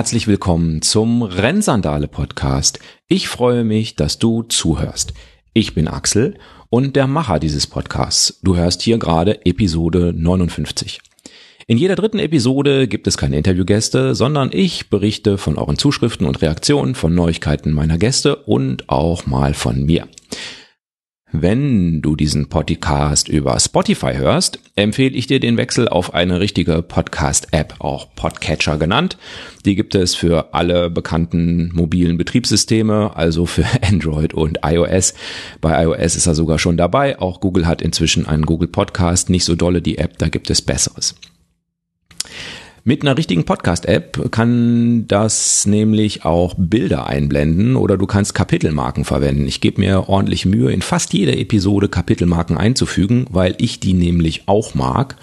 herzlich willkommen zum Rennsandale Podcast. Ich freue mich, dass du zuhörst. Ich bin Axel und der Macher dieses Podcasts. Du hörst hier gerade Episode 59. In jeder dritten Episode gibt es keine Interviewgäste, sondern ich berichte von euren Zuschriften und Reaktionen, von Neuigkeiten meiner Gäste und auch mal von mir. Wenn du diesen Podcast über Spotify hörst, empfehle ich dir den Wechsel auf eine richtige Podcast-App, auch Podcatcher genannt. Die gibt es für alle bekannten mobilen Betriebssysteme, also für Android und iOS. Bei iOS ist er sogar schon dabei. Auch Google hat inzwischen einen Google Podcast. Nicht so dolle die App, da gibt es Besseres. Mit einer richtigen Podcast-App kann das nämlich auch Bilder einblenden oder du kannst Kapitelmarken verwenden. Ich gebe mir ordentlich Mühe, in fast jeder Episode Kapitelmarken einzufügen, weil ich die nämlich auch mag.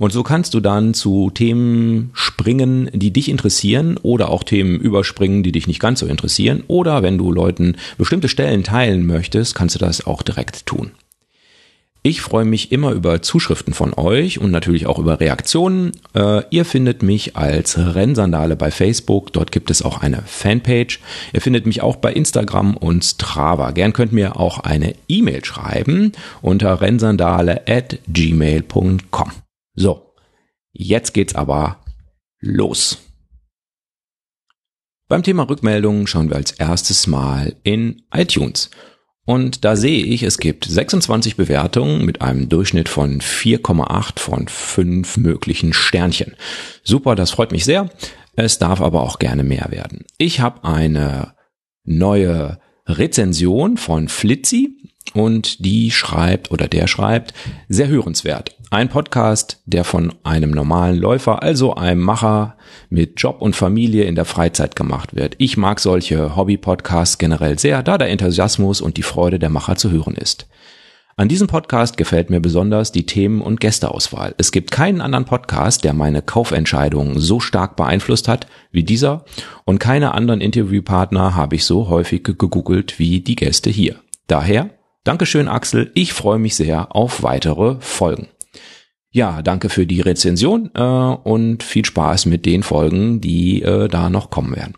Und so kannst du dann zu Themen springen, die dich interessieren oder auch Themen überspringen, die dich nicht ganz so interessieren. Oder wenn du Leuten bestimmte Stellen teilen möchtest, kannst du das auch direkt tun. Ich freue mich immer über Zuschriften von euch und natürlich auch über Reaktionen. Äh, ihr findet mich als Rennsandale bei Facebook. Dort gibt es auch eine Fanpage. Ihr findet mich auch bei Instagram und Strava. Gern könnt mir auch eine E-Mail schreiben unter rennsandale at gmail.com. So, jetzt geht's aber los. Beim Thema Rückmeldungen schauen wir als erstes mal in iTunes. Und da sehe ich, es gibt 26 Bewertungen mit einem Durchschnitt von 4,8 von 5 möglichen Sternchen. Super, das freut mich sehr. Es darf aber auch gerne mehr werden. Ich habe eine neue Rezension von Flitzy und die schreibt oder der schreibt, sehr hörenswert. Ein Podcast, der von einem normalen Läufer, also einem Macher mit Job und Familie in der Freizeit gemacht wird. Ich mag solche Hobby-Podcasts generell sehr, da der Enthusiasmus und die Freude der Macher zu hören ist. An diesem Podcast gefällt mir besonders die Themen- und Gästeauswahl. Es gibt keinen anderen Podcast, der meine Kaufentscheidungen so stark beeinflusst hat wie dieser und keine anderen Interviewpartner habe ich so häufig gegoogelt wie die Gäste hier. Daher Dankeschön, Axel. Ich freue mich sehr auf weitere Folgen. Ja, danke für die Rezension äh, und viel Spaß mit den Folgen, die äh, da noch kommen werden.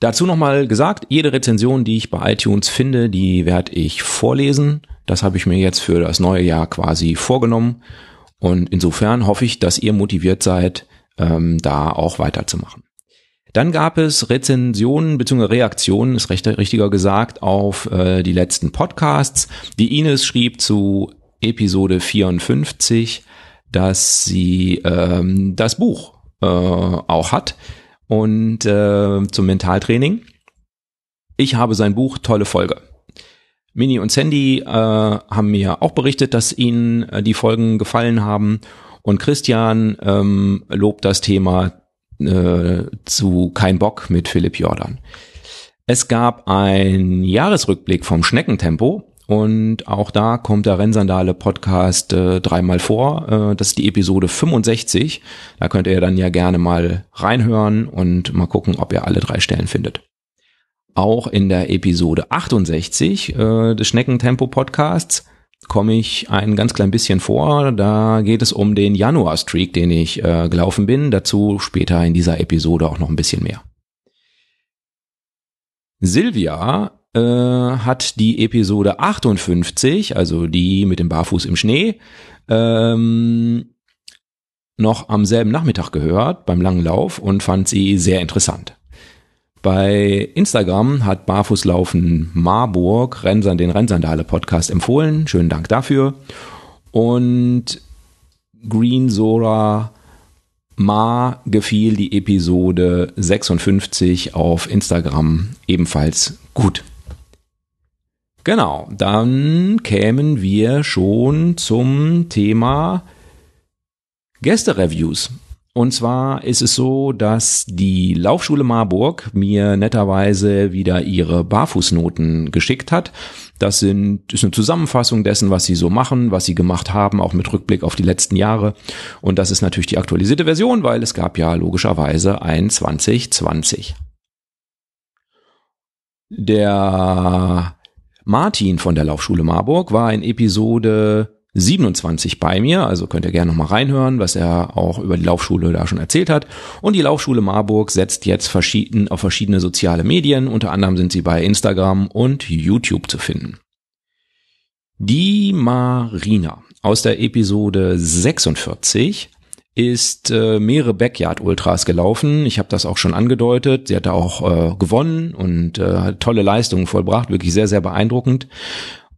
Dazu nochmal gesagt, jede Rezension, die ich bei iTunes finde, die werde ich vorlesen. Das habe ich mir jetzt für das neue Jahr quasi vorgenommen. Und insofern hoffe ich, dass ihr motiviert seid, ähm, da auch weiterzumachen. Dann gab es Rezensionen bzw. Reaktionen, ist recht, richtiger gesagt, auf äh, die letzten Podcasts. Die Ines schrieb zu Episode 54, dass sie ähm, das Buch äh, auch hat und äh, zum Mentaltraining. Ich habe sein Buch, tolle Folge. Mini und Sandy äh, haben mir auch berichtet, dass ihnen äh, die Folgen gefallen haben. Und Christian ähm, lobt das Thema äh, zu Kein Bock mit Philipp Jordan. Es gab ein Jahresrückblick vom Schneckentempo und auch da kommt der Rennsandale Podcast äh, dreimal vor. Äh, das ist die Episode 65. Da könnt ihr dann ja gerne mal reinhören und mal gucken, ob ihr alle drei Stellen findet. Auch in der Episode 68 äh, des Schneckentempo Podcasts komme ich ein ganz klein bisschen vor. Da geht es um den Januar-Streak, den ich äh, gelaufen bin. Dazu später in dieser Episode auch noch ein bisschen mehr. Silvia äh, hat die Episode 58, also die mit dem Barfuß im Schnee, ähm, noch am selben Nachmittag gehört beim langen Lauf und fand sie sehr interessant. Bei Instagram hat Barfußlaufen Marburg Rennsand, den Rennsandale Podcast empfohlen. Schönen Dank dafür. Und Green Sora Ma gefiel die Episode 56 auf Instagram ebenfalls gut. Genau, dann kämen wir schon zum Thema Gästereviews. Und zwar ist es so, dass die Laufschule Marburg mir netterweise wieder ihre Barfußnoten geschickt hat. Das sind, ist eine Zusammenfassung dessen, was sie so machen, was sie gemacht haben, auch mit Rückblick auf die letzten Jahre. Und das ist natürlich die aktualisierte Version, weil es gab ja logischerweise ein 2020. Der Martin von der Laufschule Marburg war in Episode 27 bei mir, also könnt ihr gerne noch mal reinhören, was er auch über die Laufschule da schon erzählt hat. Und die Laufschule Marburg setzt jetzt verschieden, auf verschiedene soziale Medien, unter anderem sind sie bei Instagram und YouTube zu finden. Die Marina aus der Episode 46 ist äh, mehrere Backyard Ultras gelaufen. Ich habe das auch schon angedeutet. Sie hat da auch äh, gewonnen und äh, tolle Leistungen vollbracht, wirklich sehr sehr beeindruckend.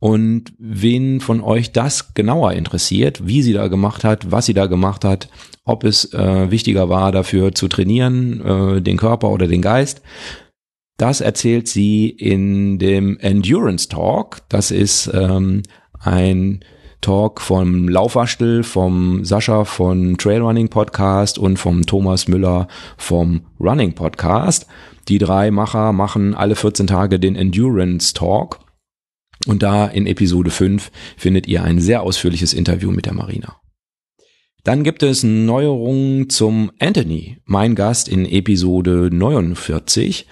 Und wen von euch das genauer interessiert, wie sie da gemacht hat, was sie da gemacht hat, ob es äh, wichtiger war, dafür zu trainieren, äh, den Körper oder den Geist, das erzählt sie in dem Endurance Talk. Das ist ähm, ein Talk vom Laufwaschtel, vom Sascha von Trailrunning Podcast und vom Thomas Müller vom Running Podcast. Die drei Macher machen alle 14 Tage den Endurance Talk. Und da in Episode 5 findet ihr ein sehr ausführliches Interview mit der Marina. Dann gibt es Neuerungen zum Anthony, mein Gast in Episode 49.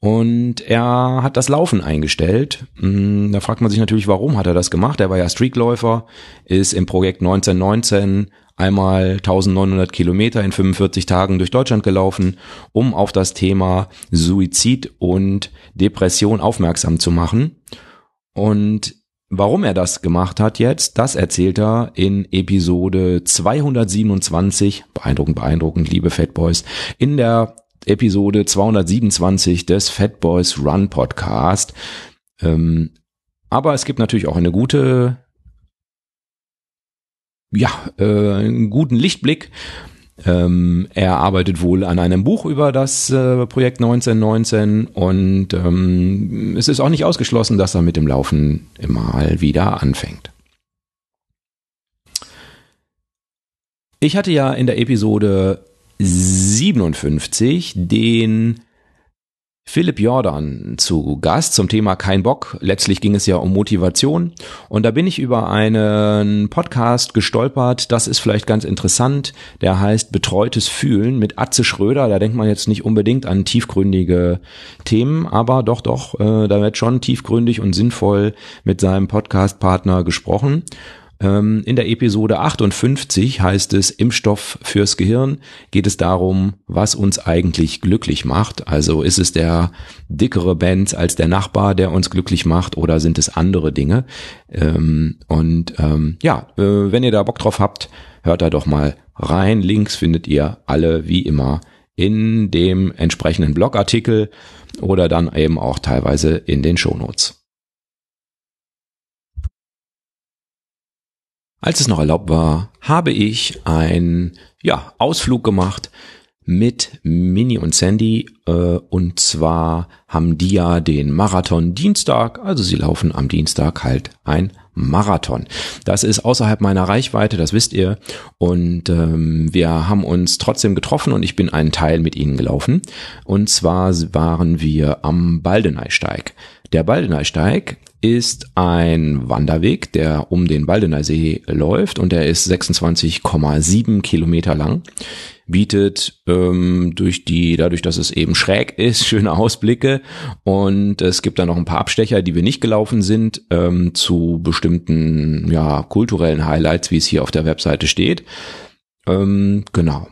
Und er hat das Laufen eingestellt. Hm, da fragt man sich natürlich, warum hat er das gemacht? Er war ja Streakläufer, ist im Projekt 1919 einmal 1900 Kilometer in 45 Tagen durch Deutschland gelaufen, um auf das Thema Suizid und Depression aufmerksam zu machen. Und warum er das gemacht hat jetzt, das erzählt er in Episode 227, beeindruckend, beeindruckend, liebe Fat Boys, in der Episode 227 des Fat Boys Run Podcast. Ähm, aber es gibt natürlich auch eine gute, ja, äh, einen guten Lichtblick. Ähm, er arbeitet wohl an einem Buch über das äh, Projekt 1919 und ähm, es ist auch nicht ausgeschlossen, dass er mit dem Laufen mal wieder anfängt. Ich hatte ja in der Episode 57 den Philipp Jordan zu Gast zum Thema Kein Bock. Letztlich ging es ja um Motivation. Und da bin ich über einen Podcast gestolpert. Das ist vielleicht ganz interessant. Der heißt Betreutes Fühlen mit Atze Schröder. Da denkt man jetzt nicht unbedingt an tiefgründige Themen, aber doch, doch, äh, da wird schon tiefgründig und sinnvoll mit seinem Podcastpartner gesprochen. Ähm, in der Episode 58 heißt es Impfstoff fürs Gehirn geht es darum, was uns eigentlich glücklich macht. Also ist es der dickere Benz als der Nachbar, der uns glücklich macht oder sind es andere Dinge? Ähm, und ähm, ja, äh, wenn ihr da Bock drauf habt, hört da doch mal rein. Links findet ihr alle wie immer in dem entsprechenden Blogartikel oder dann eben auch teilweise in den Shownotes. Als es noch erlaubt war, habe ich einen ja, Ausflug gemacht mit Mini und Sandy. Äh, und zwar haben die ja den Marathon Dienstag, also sie laufen am Dienstag halt ein Marathon. Das ist außerhalb meiner Reichweite, das wisst ihr. Und ähm, wir haben uns trotzdem getroffen und ich bin einen Teil mit ihnen gelaufen. Und zwar waren wir am Baldeneysteig. Der Baldeneysteig ist ein Wanderweg, der um den Baldeneysee läuft und der ist 26,7 Kilometer lang, bietet ähm, durch die, dadurch, dass es eben schräg ist, schöne Ausblicke und es gibt da noch ein paar Abstecher, die wir nicht gelaufen sind, ähm, zu bestimmten ja kulturellen Highlights, wie es hier auf der Webseite steht. Ähm, genau.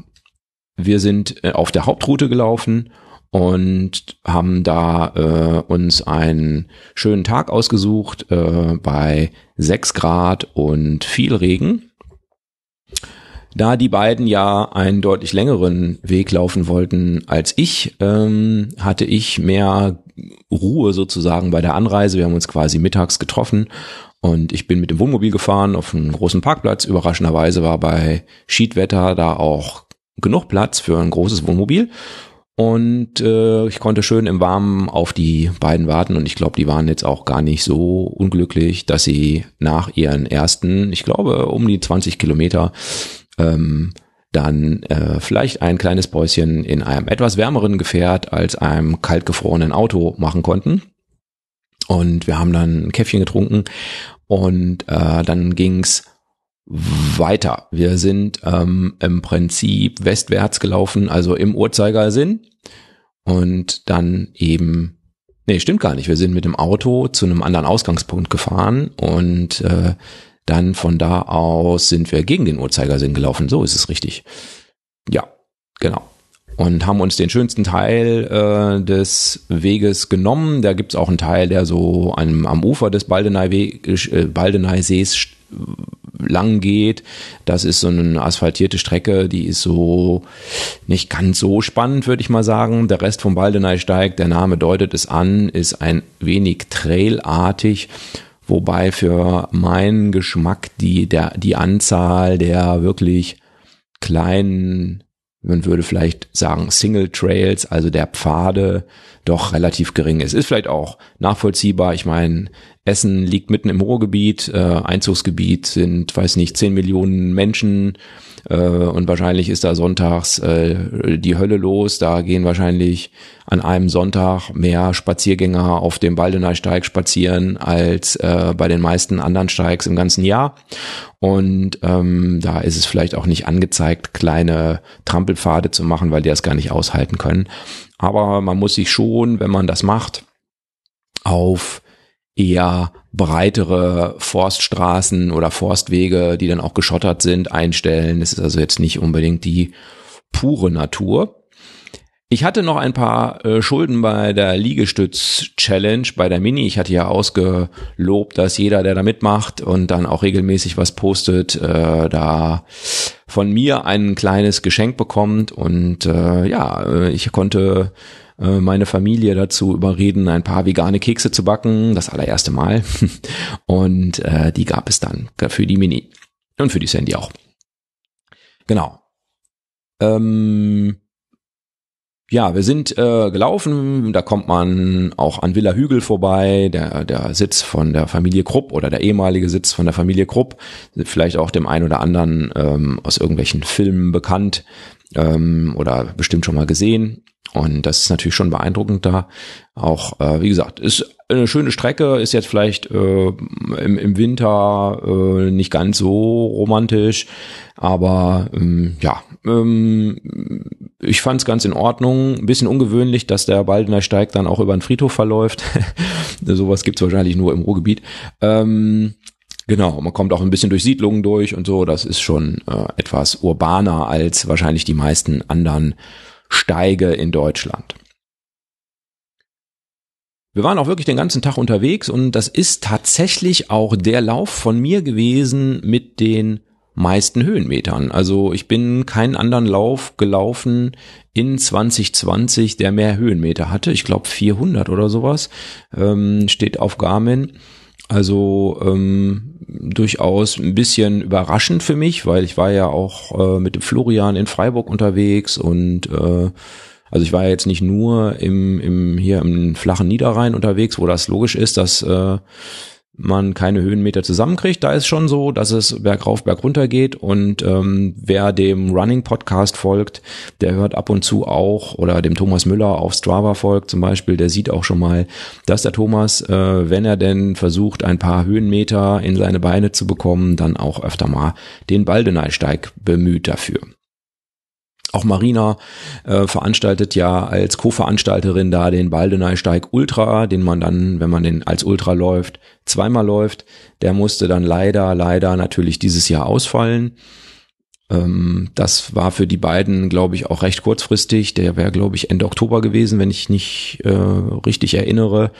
Wir sind äh, auf der Hauptroute gelaufen und haben da äh, uns einen schönen Tag ausgesucht äh, bei sechs Grad und viel Regen. Da die beiden ja einen deutlich längeren Weg laufen wollten als ich, ähm, hatte ich mehr Ruhe sozusagen bei der Anreise. Wir haben uns quasi mittags getroffen und ich bin mit dem Wohnmobil gefahren auf einen großen Parkplatz. Überraschenderweise war bei Schiedwetter da auch genug Platz für ein großes Wohnmobil. Und äh, ich konnte schön im Warmen auf die beiden warten und ich glaube, die waren jetzt auch gar nicht so unglücklich, dass sie nach ihren ersten, ich glaube, um die 20 Kilometer ähm, dann äh, vielleicht ein kleines Päuschen in einem etwas wärmeren Gefährt als einem kaltgefrorenen Auto machen konnten. Und wir haben dann ein Käffchen getrunken und äh, dann ging's weiter. Wir sind ähm, im Prinzip westwärts gelaufen, also im Uhrzeigersinn und dann eben, nee, stimmt gar nicht. Wir sind mit dem Auto zu einem anderen Ausgangspunkt gefahren und äh, dann von da aus sind wir gegen den Uhrzeigersinn gelaufen. So ist es richtig. Ja, genau und haben uns den schönsten Teil äh, des Weges genommen. Da gibt's auch einen Teil, der so am, am Ufer des Baldeneysees äh, Baldeney lang geht. Das ist so eine asphaltierte Strecke, die ist so nicht ganz so spannend, würde ich mal sagen. Der Rest vom Baldeneysteig, der Name deutet es an, ist ein wenig trailartig. Wobei für meinen Geschmack die, der, die Anzahl der wirklich kleinen man würde vielleicht sagen Single Trails, also der Pfade, doch relativ gering ist. Ist vielleicht auch nachvollziehbar. Ich meine, Essen liegt mitten im Ruhrgebiet, äh, Einzugsgebiet sind, weiß nicht, 10 Millionen Menschen und wahrscheinlich ist da sonntags äh, die Hölle los. Da gehen wahrscheinlich an einem Sonntag mehr Spaziergänger auf dem Baldeneysteig spazieren als äh, bei den meisten anderen Steigs im ganzen Jahr. Und ähm, da ist es vielleicht auch nicht angezeigt, kleine Trampelpfade zu machen, weil die das gar nicht aushalten können. Aber man muss sich schon, wenn man das macht, auf eher breitere Forststraßen oder Forstwege, die dann auch geschottert sind, einstellen. Es ist also jetzt nicht unbedingt die pure Natur. Ich hatte noch ein paar äh, Schulden bei der Liegestütz-Challenge, bei der Mini. Ich hatte ja ausgelobt, dass jeder, der da mitmacht und dann auch regelmäßig was postet, äh, da von mir ein kleines Geschenk bekommt. Und äh, ja, äh, ich konnte äh, meine Familie dazu überreden, ein paar vegane Kekse zu backen, das allererste Mal. Und äh, die gab es dann für die Mini und für die Sandy auch. Genau. Ähm, ja, wir sind äh, gelaufen, da kommt man auch an Villa Hügel vorbei, der, der Sitz von der Familie Krupp oder der ehemalige Sitz von der Familie Krupp, vielleicht auch dem einen oder anderen ähm, aus irgendwelchen Filmen bekannt ähm, oder bestimmt schon mal gesehen. Und das ist natürlich schon beeindruckend da. Auch, äh, wie gesagt, ist eine schöne Strecke, ist jetzt vielleicht äh, im, im Winter äh, nicht ganz so romantisch, aber ähm, ja, ähm, ich fand es ganz in Ordnung. Ein bisschen ungewöhnlich, dass der Baldener Steig dann auch über den Friedhof verläuft. Sowas gibt's wahrscheinlich nur im Ruhrgebiet. Ähm, Genau, man kommt auch ein bisschen durch Siedlungen durch und so. Das ist schon äh, etwas urbaner als wahrscheinlich die meisten anderen Steige in Deutschland. Wir waren auch wirklich den ganzen Tag unterwegs und das ist tatsächlich auch der Lauf von mir gewesen mit den meisten Höhenmetern. Also ich bin keinen anderen Lauf gelaufen in 2020, der mehr Höhenmeter hatte. Ich glaube 400 oder sowas ähm, steht auf Garmin. Also ähm, durchaus ein bisschen überraschend für mich, weil ich war ja auch äh, mit dem Florian in Freiburg unterwegs und äh, also ich war ja jetzt nicht nur im, im hier im flachen Niederrhein unterwegs, wo das logisch ist, dass äh, man keine Höhenmeter zusammenkriegt. Da ist schon so, dass es bergauf, bergunter geht. Und ähm, wer dem Running Podcast folgt, der hört ab und zu auch, oder dem Thomas Müller auf Strava folgt zum Beispiel, der sieht auch schon mal, dass der Thomas, äh, wenn er denn versucht, ein paar Höhenmeter in seine Beine zu bekommen, dann auch öfter mal den Baldeneysteig bemüht dafür. Auch Marina äh, veranstaltet ja als Co-Veranstalterin da den Baldeneysteig Ultra, den man dann, wenn man den als Ultra läuft, zweimal läuft. Der musste dann leider, leider natürlich dieses Jahr ausfallen. Ähm, das war für die beiden, glaube ich, auch recht kurzfristig. Der wäre, glaube ich, Ende Oktober gewesen, wenn ich nicht äh, richtig erinnere.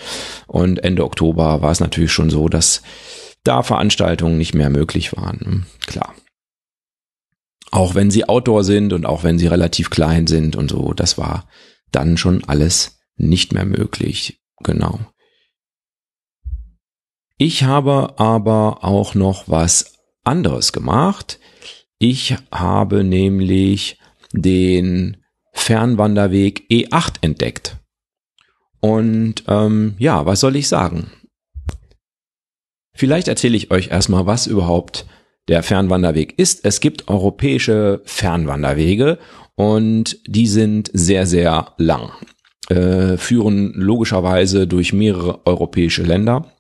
Und Ende Oktober war es natürlich schon so, dass da Veranstaltungen nicht mehr möglich waren. Klar auch wenn sie Outdoor sind und auch wenn sie relativ klein sind und so, das war dann schon alles nicht mehr möglich. Genau. Ich habe aber auch noch was anderes gemacht. Ich habe nämlich den Fernwanderweg E8 entdeckt. Und ähm, ja, was soll ich sagen? Vielleicht erzähle ich euch erstmal, was überhaupt der Fernwanderweg ist. Es gibt europäische Fernwanderwege und die sind sehr, sehr lang, äh, führen logischerweise durch mehrere europäische Länder.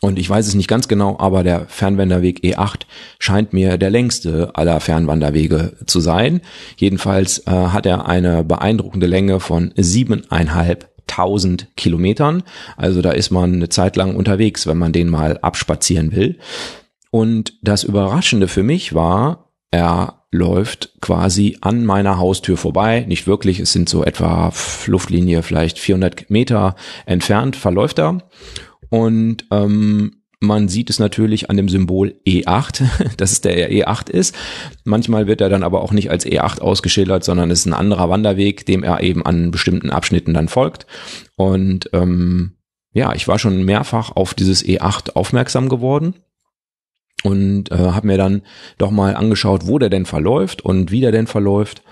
Und ich weiß es nicht ganz genau, aber der Fernwanderweg E8 scheint mir der längste aller Fernwanderwege zu sein. Jedenfalls äh, hat er eine beeindruckende Länge von siebeneinhalbtausend Kilometern. Also da ist man eine Zeit lang unterwegs, wenn man den mal abspazieren will. Und das Überraschende für mich war, er läuft quasi an meiner Haustür vorbei. Nicht wirklich, es sind so etwa Luftlinie vielleicht 400 Meter entfernt, verläuft er. Und ähm, man sieht es natürlich an dem Symbol E8, dass es der E8 ist. Manchmal wird er dann aber auch nicht als E8 ausgeschildert, sondern es ist ein anderer Wanderweg, dem er eben an bestimmten Abschnitten dann folgt. Und ähm, ja, ich war schon mehrfach auf dieses E8 aufmerksam geworden und äh, habe mir dann doch mal angeschaut, wo der denn verläuft und wie der denn verläuft.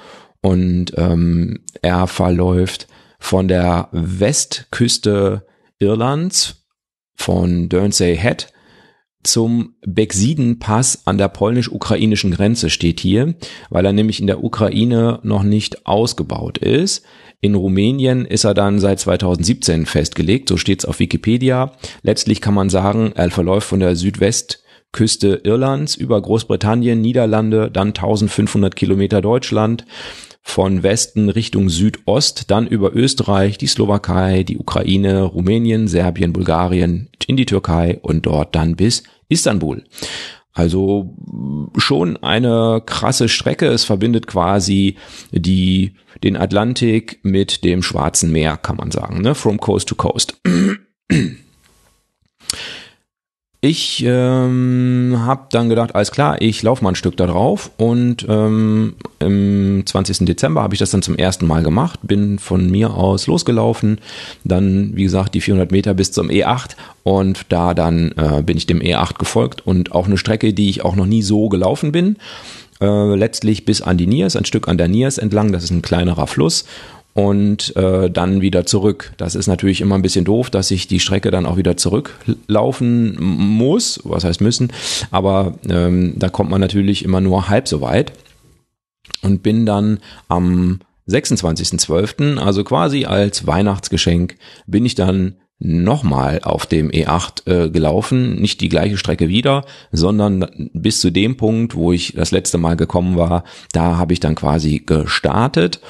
Und ähm, er verläuft von der Westküste Irlands von Durnsey Head zum Beksiden-Pass an der polnisch-ukrainischen Grenze steht hier, weil er nämlich in der Ukraine noch nicht ausgebaut ist. In Rumänien ist er dann seit 2017 festgelegt, so steht es auf Wikipedia. Letztlich kann man sagen, er verläuft von der Südwestküste Irlands über Großbritannien, Niederlande, dann 1500 Kilometer Deutschland, von Westen Richtung Südost, dann über Österreich, die Slowakei, die Ukraine, Rumänien, Serbien, Bulgarien, in die Türkei und dort dann bis Istanbul. Also schon eine krasse Strecke. Es verbindet quasi die, den Atlantik mit dem Schwarzen Meer, kann man sagen, ne? From coast to coast. Ich ähm, habe dann gedacht, alles klar, ich laufe mal ein Stück da drauf und ähm, im 20. Dezember habe ich das dann zum ersten Mal gemacht, bin von mir aus losgelaufen, dann wie gesagt die 400 Meter bis zum E8 und da dann äh, bin ich dem E8 gefolgt und auch eine Strecke, die ich auch noch nie so gelaufen bin, äh, letztlich bis an die Niers, ein Stück an der Niers entlang, das ist ein kleinerer Fluss und äh, dann wieder zurück. Das ist natürlich immer ein bisschen doof, dass ich die Strecke dann auch wieder zurücklaufen muss, was heißt müssen, aber ähm, da kommt man natürlich immer nur halb so weit und bin dann am 26.12., also quasi als Weihnachtsgeschenk, bin ich dann nochmal auf dem E8 äh, gelaufen, nicht die gleiche Strecke wieder, sondern bis zu dem Punkt, wo ich das letzte Mal gekommen war, da habe ich dann quasi gestartet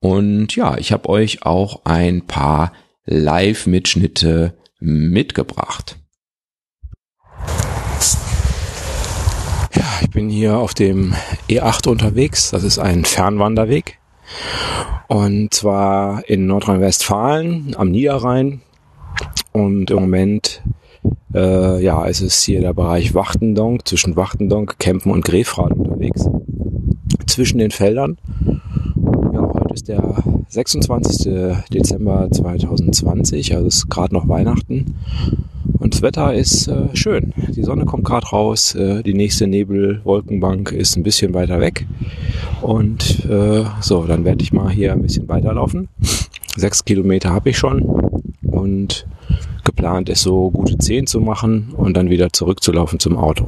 und ja, ich habe euch auch ein paar Live-Mitschnitte mitgebracht. Ja, ich bin hier auf dem E8 unterwegs. Das ist ein Fernwanderweg. Und zwar in Nordrhein-Westfalen am Niederrhein. Und im Moment, äh, ja, es ist hier der Bereich Wachtendonk, zwischen Wachtendonk, Kempen und Grefrath unterwegs. Zwischen den Feldern. Heute ist der 26. Dezember 2020, also ist gerade noch Weihnachten. Und das Wetter ist äh, schön. Die Sonne kommt gerade raus, äh, die nächste Nebelwolkenbank ist ein bisschen weiter weg. Und äh, so, dann werde ich mal hier ein bisschen weiterlaufen. Sechs Kilometer habe ich schon und geplant ist so gute zehn zu machen und dann wieder zurückzulaufen zum Auto.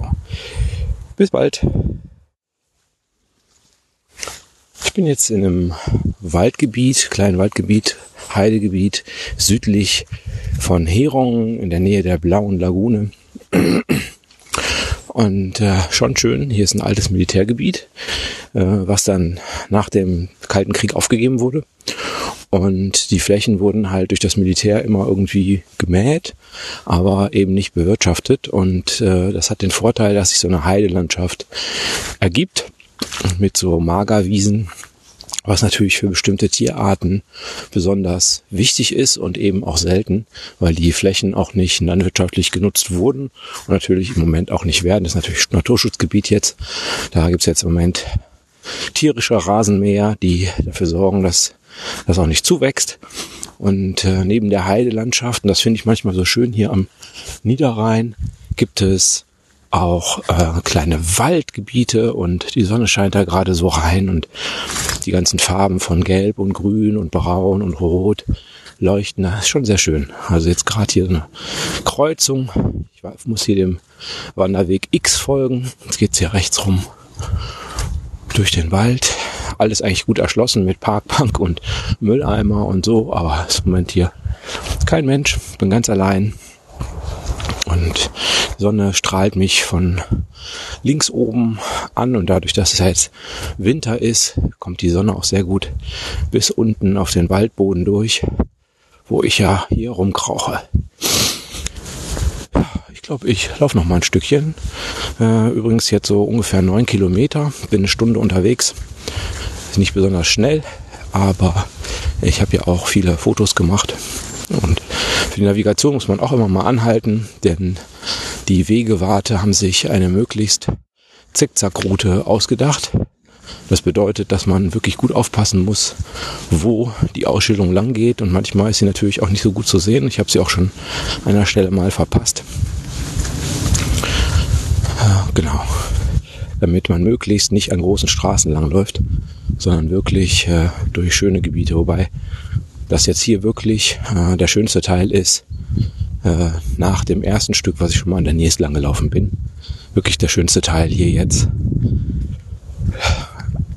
Bis bald. Ich bin jetzt in einem Waldgebiet, kleinen Waldgebiet, Heidegebiet, südlich von Herong in der Nähe der Blauen Lagune. Und äh, schon schön, hier ist ein altes Militärgebiet, äh, was dann nach dem Kalten Krieg aufgegeben wurde. Und die Flächen wurden halt durch das Militär immer irgendwie gemäht, aber eben nicht bewirtschaftet. Und äh, das hat den Vorteil, dass sich so eine Heidelandschaft ergibt mit so Magerwiesen, was natürlich für bestimmte Tierarten besonders wichtig ist und eben auch selten, weil die Flächen auch nicht landwirtschaftlich genutzt wurden und natürlich im Moment auch nicht werden. Das ist natürlich Naturschutzgebiet jetzt. Da gibt's jetzt im Moment tierische Rasenmäher, die dafür sorgen, dass das auch nicht zuwächst. Und äh, neben der Heidelandschaft, und das finde ich manchmal so schön hier am Niederrhein, gibt es auch äh, kleine Waldgebiete und die Sonne scheint da gerade so rein und die ganzen Farben von Gelb und Grün und Braun und Rot leuchten. Das ist schon sehr schön. Also jetzt gerade hier eine Kreuzung. Ich muss hier dem Wanderweg X folgen. Jetzt geht's hier rechts rum durch den Wald. Alles eigentlich gut erschlossen mit Parkbank und Mülleimer und so, aber im Moment hier kein Mensch. Bin ganz allein. Und Sonne strahlt mich von links oben an und dadurch, dass es jetzt Winter ist, kommt die Sonne auch sehr gut bis unten auf den Waldboden durch, wo ich ja hier rumkrauche. Ich glaube, ich laufe noch mal ein Stückchen. Äh, übrigens jetzt so ungefähr neun Kilometer, bin eine Stunde unterwegs. Ist nicht besonders schnell, aber ich habe ja auch viele Fotos gemacht. Und für die Navigation muss man auch immer mal anhalten, denn die Wegewarte haben sich eine möglichst Zickzackroute ausgedacht. Das bedeutet, dass man wirklich gut aufpassen muss, wo die Ausstellung lang geht. Und manchmal ist sie natürlich auch nicht so gut zu sehen. Ich habe sie auch schon an einer Stelle mal verpasst. Genau. Damit man möglichst nicht an großen Straßen langläuft, sondern wirklich äh, durch schöne Gebiete. Wobei das jetzt hier wirklich äh, der schönste Teil ist, äh, nach dem ersten Stück, was ich schon mal an der Nies lang gelaufen bin. Wirklich der schönste Teil hier jetzt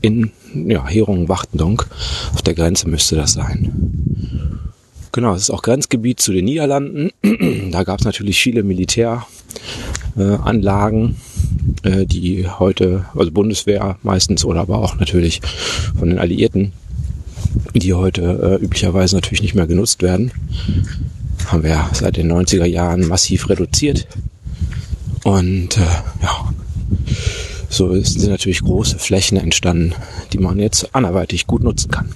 in ja, Herungen-Wachtendonk. Auf der Grenze müsste das sein. Genau, es ist auch Grenzgebiet zu den Niederlanden. da gab es natürlich viele Militäranlagen, äh, die heute, also Bundeswehr meistens oder aber auch natürlich von den Alliierten, die heute äh, üblicherweise natürlich nicht mehr genutzt werden. Haben wir seit den 90er Jahren massiv reduziert. Und äh, ja, so sind natürlich große Flächen entstanden, die man jetzt anderweitig gut nutzen kann.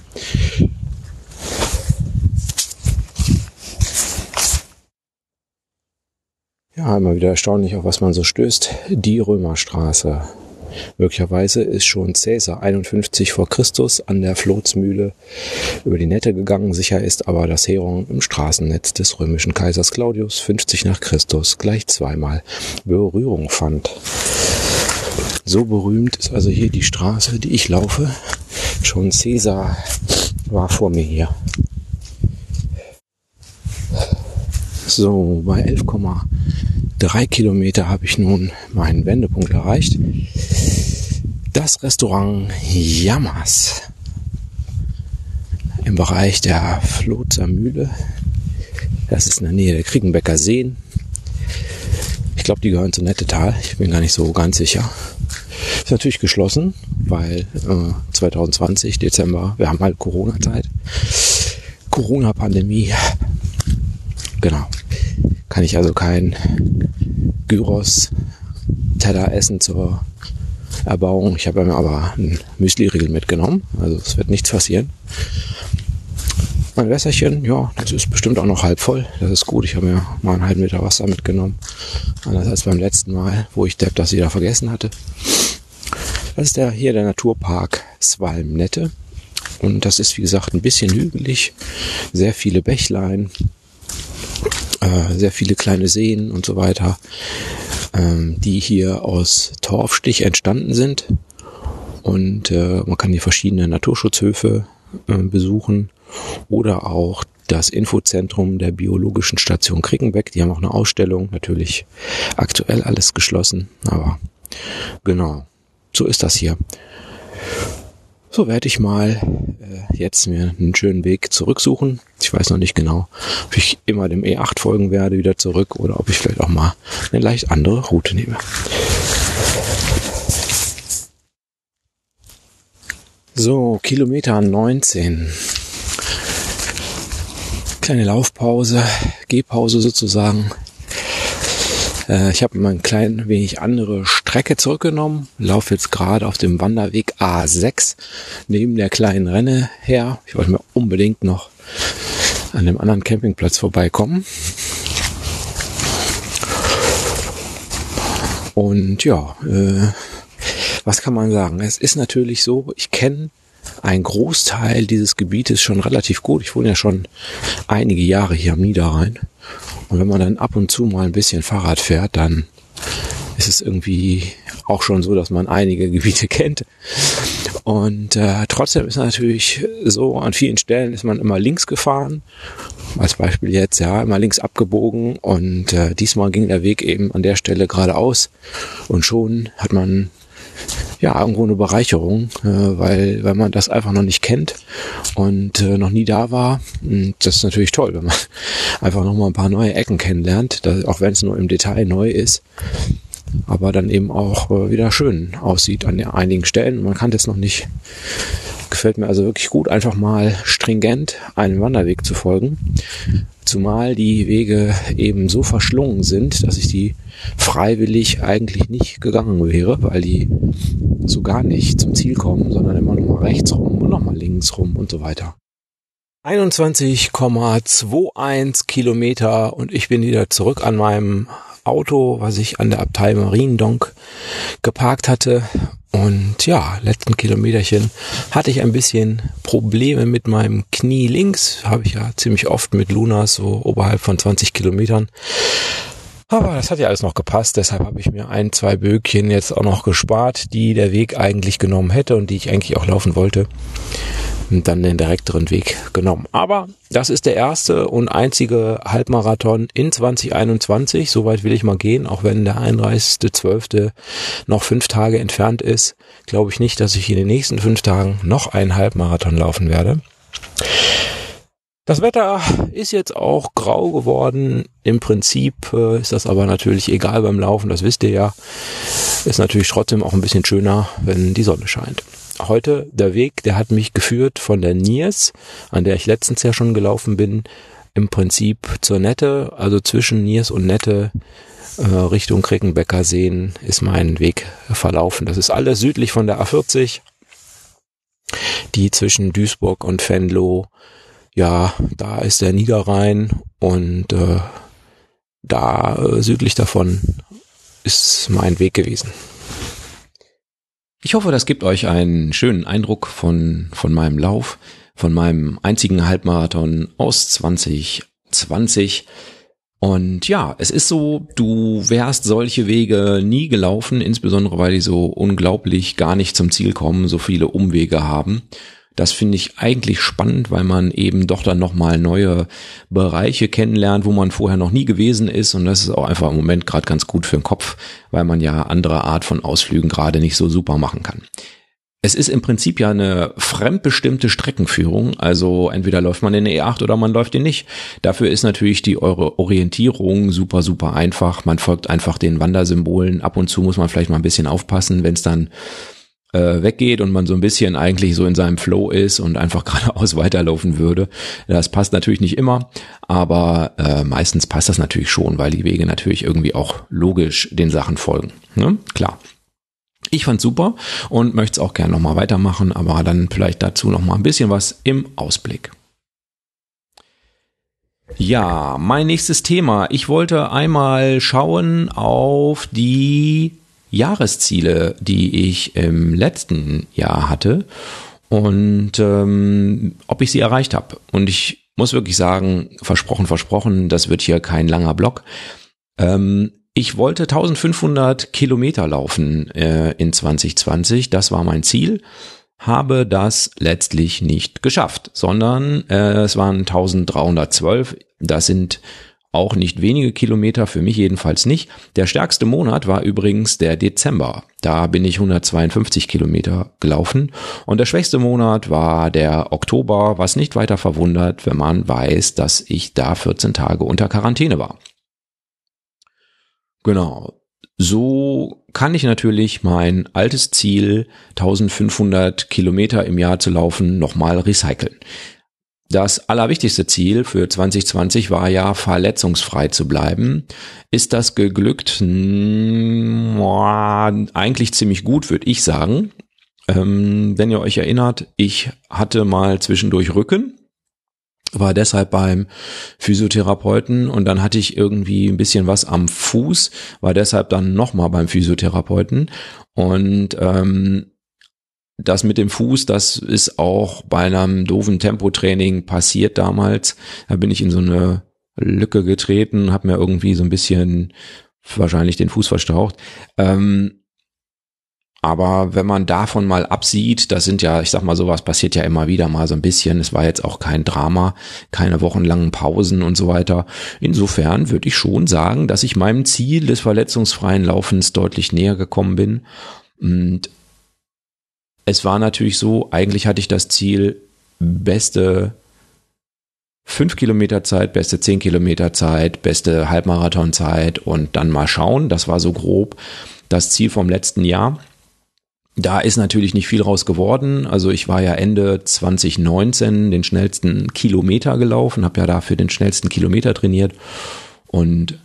Ja, immer wieder erstaunlich, auf was man so stößt. Die Römerstraße. Möglicherweise ist schon Cäsar 51 vor Christus an der Flotsmühle über die Nette gegangen. Sicher ist aber, dass Heron im Straßennetz des römischen Kaisers Claudius 50 nach Christus gleich zweimal Berührung fand. So berühmt ist also hier die Straße, die ich laufe. Schon Caesar war vor mir hier. So, bei 11,3 Kilometer habe ich nun meinen Wendepunkt erreicht. Das Restaurant Yamas im Bereich der Flotzer Mühle. Das ist in der Nähe der Kriegenbecker Seen. Ich glaube, die gehören zu Nettetal. Ich bin gar nicht so ganz sicher. Ist natürlich geschlossen, weil äh, 2020, Dezember, wir haben halt Corona-Zeit. Corona-Pandemie. Genau. Kann ich also kein Gyros Teller essen zur Erbauung. Ich habe mir aber ein Müsli-Riegel mitgenommen. Also es wird nichts passieren. Mein Wässerchen, ja, das ist bestimmt auch noch halb voll. Das ist gut. Ich habe mir mal einen halben Liter Wasser mitgenommen. Anders als beim letzten Mal, wo ich Depp das wieder vergessen hatte. Das ist der, hier der Naturpark Svalmnette. Und das ist, wie gesagt, ein bisschen hügelig. Sehr viele Bächlein, äh, sehr viele kleine Seen und so weiter, ähm, die hier aus Torfstich entstanden sind. Und äh, man kann hier verschiedene Naturschutzhöfe äh, besuchen oder auch das Infozentrum der biologischen Station Krickenbeck. Die haben auch eine Ausstellung, natürlich aktuell alles geschlossen, aber genau so ist das hier. So werde ich mal äh, jetzt mir einen schönen Weg zurücksuchen. Ich weiß noch nicht genau, ob ich immer dem E8 folgen werde, wieder zurück, oder ob ich vielleicht auch mal eine leicht andere Route nehme. So, Kilometer 19. Kleine Laufpause, Gehpause sozusagen. Äh, ich habe mal ein klein wenig andere Strecke zurückgenommen, laufe jetzt gerade auf dem Wanderweg A6 neben der kleinen Renne her. Ich wollte mir unbedingt noch an dem anderen Campingplatz vorbeikommen. Und ja, äh, was kann man sagen? Es ist natürlich so, ich kenne einen Großteil dieses Gebietes schon relativ gut. Ich wohne ja schon einige Jahre hier am Niederrhein. Und wenn man dann ab und zu mal ein bisschen Fahrrad fährt, dann ist es irgendwie auch schon so, dass man einige Gebiete kennt. Und äh, trotzdem ist natürlich so, an vielen Stellen ist man immer links gefahren. Als Beispiel jetzt, ja, immer links abgebogen und äh, diesmal ging der Weg eben an der Stelle geradeaus und schon hat man ja irgendwo eine Bereicherung, äh, weil, weil man das einfach noch nicht kennt und äh, noch nie da war. Und das ist natürlich toll, wenn man einfach noch mal ein paar neue Ecken kennenlernt, dass, auch wenn es nur im Detail neu ist, aber dann eben auch äh, wieder schön aussieht an einigen Stellen. Man kann das noch nicht gefällt mir also wirklich gut, einfach mal stringent einem Wanderweg zu folgen. Zumal die Wege eben so verschlungen sind, dass ich die freiwillig eigentlich nicht gegangen wäre, weil die so gar nicht zum Ziel kommen, sondern immer noch mal rechts rum und noch mal links rum und so weiter. 21,21 Kilometer und ich bin wieder zurück an meinem Auto, was ich an der Abtei Mariendonk geparkt hatte. Und ja, letzten Kilometerchen hatte ich ein bisschen Probleme mit meinem Knie links. Habe ich ja ziemlich oft mit Lunas, so oberhalb von 20 Kilometern. Aber das hat ja alles noch gepasst, deshalb habe ich mir ein, zwei Böckchen jetzt auch noch gespart, die der Weg eigentlich genommen hätte und die ich eigentlich auch laufen wollte und dann den direkteren Weg genommen. Aber das ist der erste und einzige Halbmarathon in 2021. Soweit will ich mal gehen, auch wenn der 31.12. noch fünf Tage entfernt ist, glaube ich nicht, dass ich in den nächsten fünf Tagen noch einen Halbmarathon laufen werde. Das Wetter ist jetzt auch grau geworden. Im Prinzip äh, ist das aber natürlich egal beim Laufen, das wisst ihr ja. Ist natürlich trotzdem auch ein bisschen schöner, wenn die Sonne scheint heute der Weg, der hat mich geführt von der Niers, an der ich letztens ja schon gelaufen bin, im Prinzip zur Nette, also zwischen Niers und Nette äh, Richtung Krickenbecker Seen ist mein Weg verlaufen. Das ist alles südlich von der A40, die zwischen Duisburg und Venlo, ja, da ist der Niederrhein und äh, da äh, südlich davon ist mein Weg gewesen. Ich hoffe, das gibt euch einen schönen Eindruck von, von meinem Lauf, von meinem einzigen Halbmarathon aus 2020. Und ja, es ist so, du wärst solche Wege nie gelaufen, insbesondere weil die so unglaublich gar nicht zum Ziel kommen, so viele Umwege haben. Das finde ich eigentlich spannend, weil man eben doch dann nochmal neue Bereiche kennenlernt, wo man vorher noch nie gewesen ist. Und das ist auch einfach im Moment gerade ganz gut für den Kopf, weil man ja andere Art von Ausflügen gerade nicht so super machen kann. Es ist im Prinzip ja eine fremdbestimmte Streckenführung, also entweder läuft man in der E8 oder man läuft ihn nicht. Dafür ist natürlich die eure Orientierung super, super einfach. Man folgt einfach den Wandersymbolen. Ab und zu muss man vielleicht mal ein bisschen aufpassen, wenn es dann äh, weggeht und man so ein bisschen eigentlich so in seinem Flow ist und einfach geradeaus weiterlaufen würde. Das passt natürlich nicht immer, aber äh, meistens passt das natürlich schon, weil die Wege natürlich irgendwie auch logisch den Sachen folgen. Ne? Klar. Ich fand's super und möchte es auch gerne nochmal weitermachen, aber dann vielleicht dazu nochmal ein bisschen was im Ausblick. Ja, mein nächstes Thema. Ich wollte einmal schauen auf die Jahresziele, die ich im letzten Jahr hatte und ähm, ob ich sie erreicht habe. Und ich muss wirklich sagen, versprochen, versprochen, das wird hier kein langer Block. Ähm, ich wollte 1500 Kilometer laufen äh, in 2020, das war mein Ziel habe das letztlich nicht geschafft, sondern äh, es waren 1312. Das sind auch nicht wenige Kilometer, für mich jedenfalls nicht. Der stärkste Monat war übrigens der Dezember. Da bin ich 152 Kilometer gelaufen. Und der schwächste Monat war der Oktober, was nicht weiter verwundert, wenn man weiß, dass ich da 14 Tage unter Quarantäne war. Genau. So kann ich natürlich mein altes Ziel, 1500 Kilometer im Jahr zu laufen, nochmal recyceln. Das allerwichtigste Ziel für 2020 war ja, verletzungsfrei zu bleiben. Ist das geglückt? Hm, eigentlich ziemlich gut, würde ich sagen. Ähm, wenn ihr euch erinnert, ich hatte mal zwischendurch Rücken, war deshalb beim Physiotherapeuten und dann hatte ich irgendwie ein bisschen was am Fuß, war deshalb dann nochmal beim Physiotherapeuten und ähm, das mit dem Fuß, das ist auch bei einem doofen Tempotraining passiert damals. Da bin ich in so eine Lücke getreten, habe mir irgendwie so ein bisschen wahrscheinlich den Fuß verstaucht. Ähm, aber wenn man davon mal absieht, das sind ja, ich sag mal, sowas passiert ja immer wieder mal so ein bisschen. Es war jetzt auch kein Drama, keine wochenlangen Pausen und so weiter. Insofern würde ich schon sagen, dass ich meinem Ziel des verletzungsfreien Laufens deutlich näher gekommen bin. Und es war natürlich so, eigentlich hatte ich das Ziel, beste 5 Kilometer Zeit, beste 10 Kilometer Zeit, beste Halbmarathonzeit und dann mal schauen. Das war so grob das Ziel vom letzten Jahr. Da ist natürlich nicht viel raus geworden. Also ich war ja Ende 2019 den schnellsten Kilometer gelaufen, habe ja dafür den schnellsten Kilometer trainiert und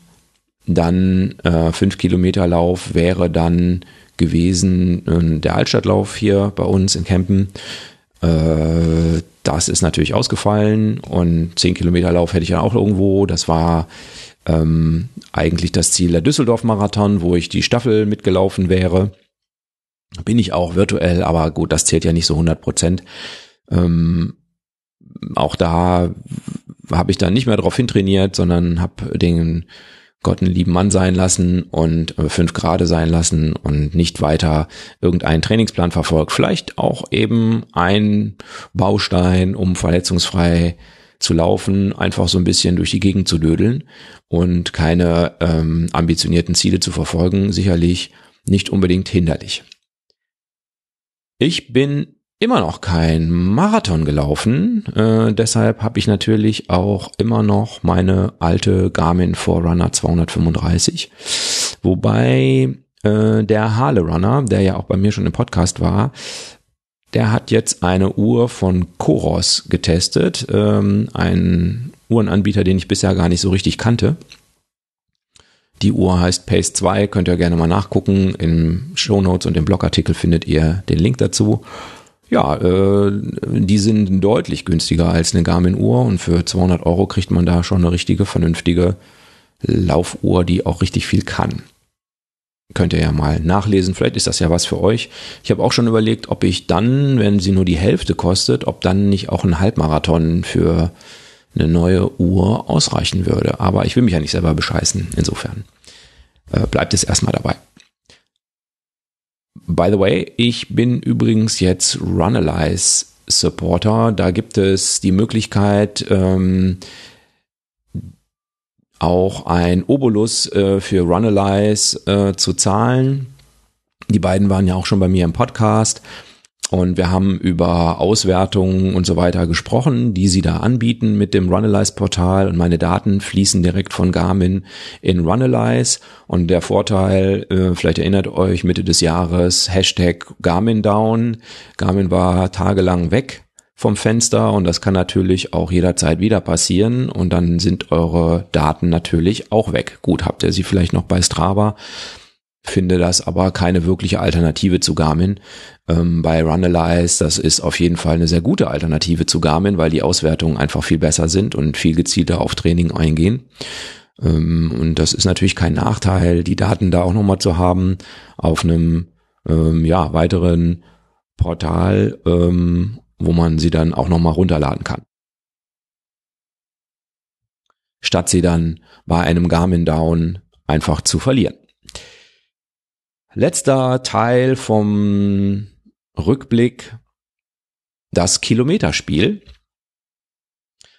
dann äh, fünf Kilometer Lauf wäre dann gewesen äh, der Altstadtlauf hier bei uns in Kempen. Äh, das ist natürlich ausgefallen und zehn Kilometer Lauf hätte ich ja auch irgendwo. Das war ähm, eigentlich das Ziel der Düsseldorf-Marathon, wo ich die Staffel mitgelaufen wäre. Bin ich auch virtuell, aber gut, das zählt ja nicht so 100 Prozent. Ähm, auch da habe ich dann nicht mehr drauf hintrainiert, sondern habe den Gott einen lieben Mann sein lassen und äh, fünf Grade sein lassen und nicht weiter irgendeinen Trainingsplan verfolgt. Vielleicht auch eben ein Baustein, um verletzungsfrei zu laufen, einfach so ein bisschen durch die Gegend zu dödeln und keine ähm, ambitionierten Ziele zu verfolgen, sicherlich nicht unbedingt hinderlich. Ich bin immer noch kein Marathon gelaufen. Äh, deshalb habe ich natürlich auch immer noch meine alte Garmin Forerunner 235. Wobei äh, der Harle Runner, der ja auch bei mir schon im Podcast war, der hat jetzt eine Uhr von Koros getestet. Ähm, ein Uhrenanbieter, den ich bisher gar nicht so richtig kannte. Die Uhr heißt Pace 2, könnt ihr gerne mal nachgucken. Im Show Notes und im Blogartikel findet ihr den Link dazu. Ja, äh, die sind deutlich günstiger als eine Garmin-Uhr und für 200 Euro kriegt man da schon eine richtige, vernünftige Laufuhr, die auch richtig viel kann. Könnt ihr ja mal nachlesen, vielleicht ist das ja was für euch. Ich habe auch schon überlegt, ob ich dann, wenn sie nur die Hälfte kostet, ob dann nicht auch ein Halbmarathon für eine neue Uhr ausreichen würde. Aber ich will mich ja nicht selber bescheißen, insofern äh, bleibt es erstmal dabei. By the way, ich bin übrigens jetzt Runalyze Supporter. Da gibt es die Möglichkeit, ähm, auch ein Obolus äh, für Runalyze äh, zu zahlen. Die beiden waren ja auch schon bei mir im Podcast. Und wir haben über Auswertungen und so weiter gesprochen, die sie da anbieten mit dem Runalyze-Portal. Und meine Daten fließen direkt von Garmin in Runalyze. Und der Vorteil, äh, vielleicht erinnert euch, Mitte des Jahres, Hashtag Garmin down. Garmin war tagelang weg vom Fenster und das kann natürlich auch jederzeit wieder passieren und dann sind eure Daten natürlich auch weg. Gut, habt ihr sie vielleicht noch bei Strava, finde das aber keine wirkliche Alternative zu Garmin ähm, bei Runalyze. Das ist auf jeden Fall eine sehr gute Alternative zu Garmin, weil die Auswertungen einfach viel besser sind und viel gezielter auf Training eingehen. Ähm, und das ist natürlich kein Nachteil, die Daten da auch nochmal zu haben auf einem ähm, ja, weiteren Portal, ähm, wo man sie dann auch nochmal runterladen kann. Statt sie dann bei einem Garmin Down einfach zu verlieren. Letzter Teil vom Rückblick das Kilometerspiel.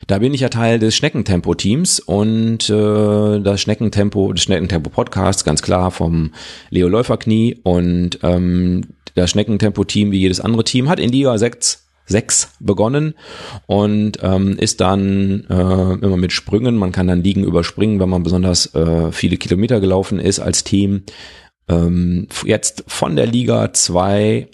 Da bin ich ja Teil des Schneckentempo-Teams und äh, das Schneckentempo, das Schneckentempo-Podcast, ganz klar vom Leo Läuferknie und ähm, das Schneckentempo-Team, wie jedes andere Team, hat in Liga 6, 6 begonnen und ähm, ist dann äh, immer mit Sprüngen, man kann dann Ligen überspringen, wenn man besonders äh, viele Kilometer gelaufen ist als Team. Ähm, jetzt von der Liga 2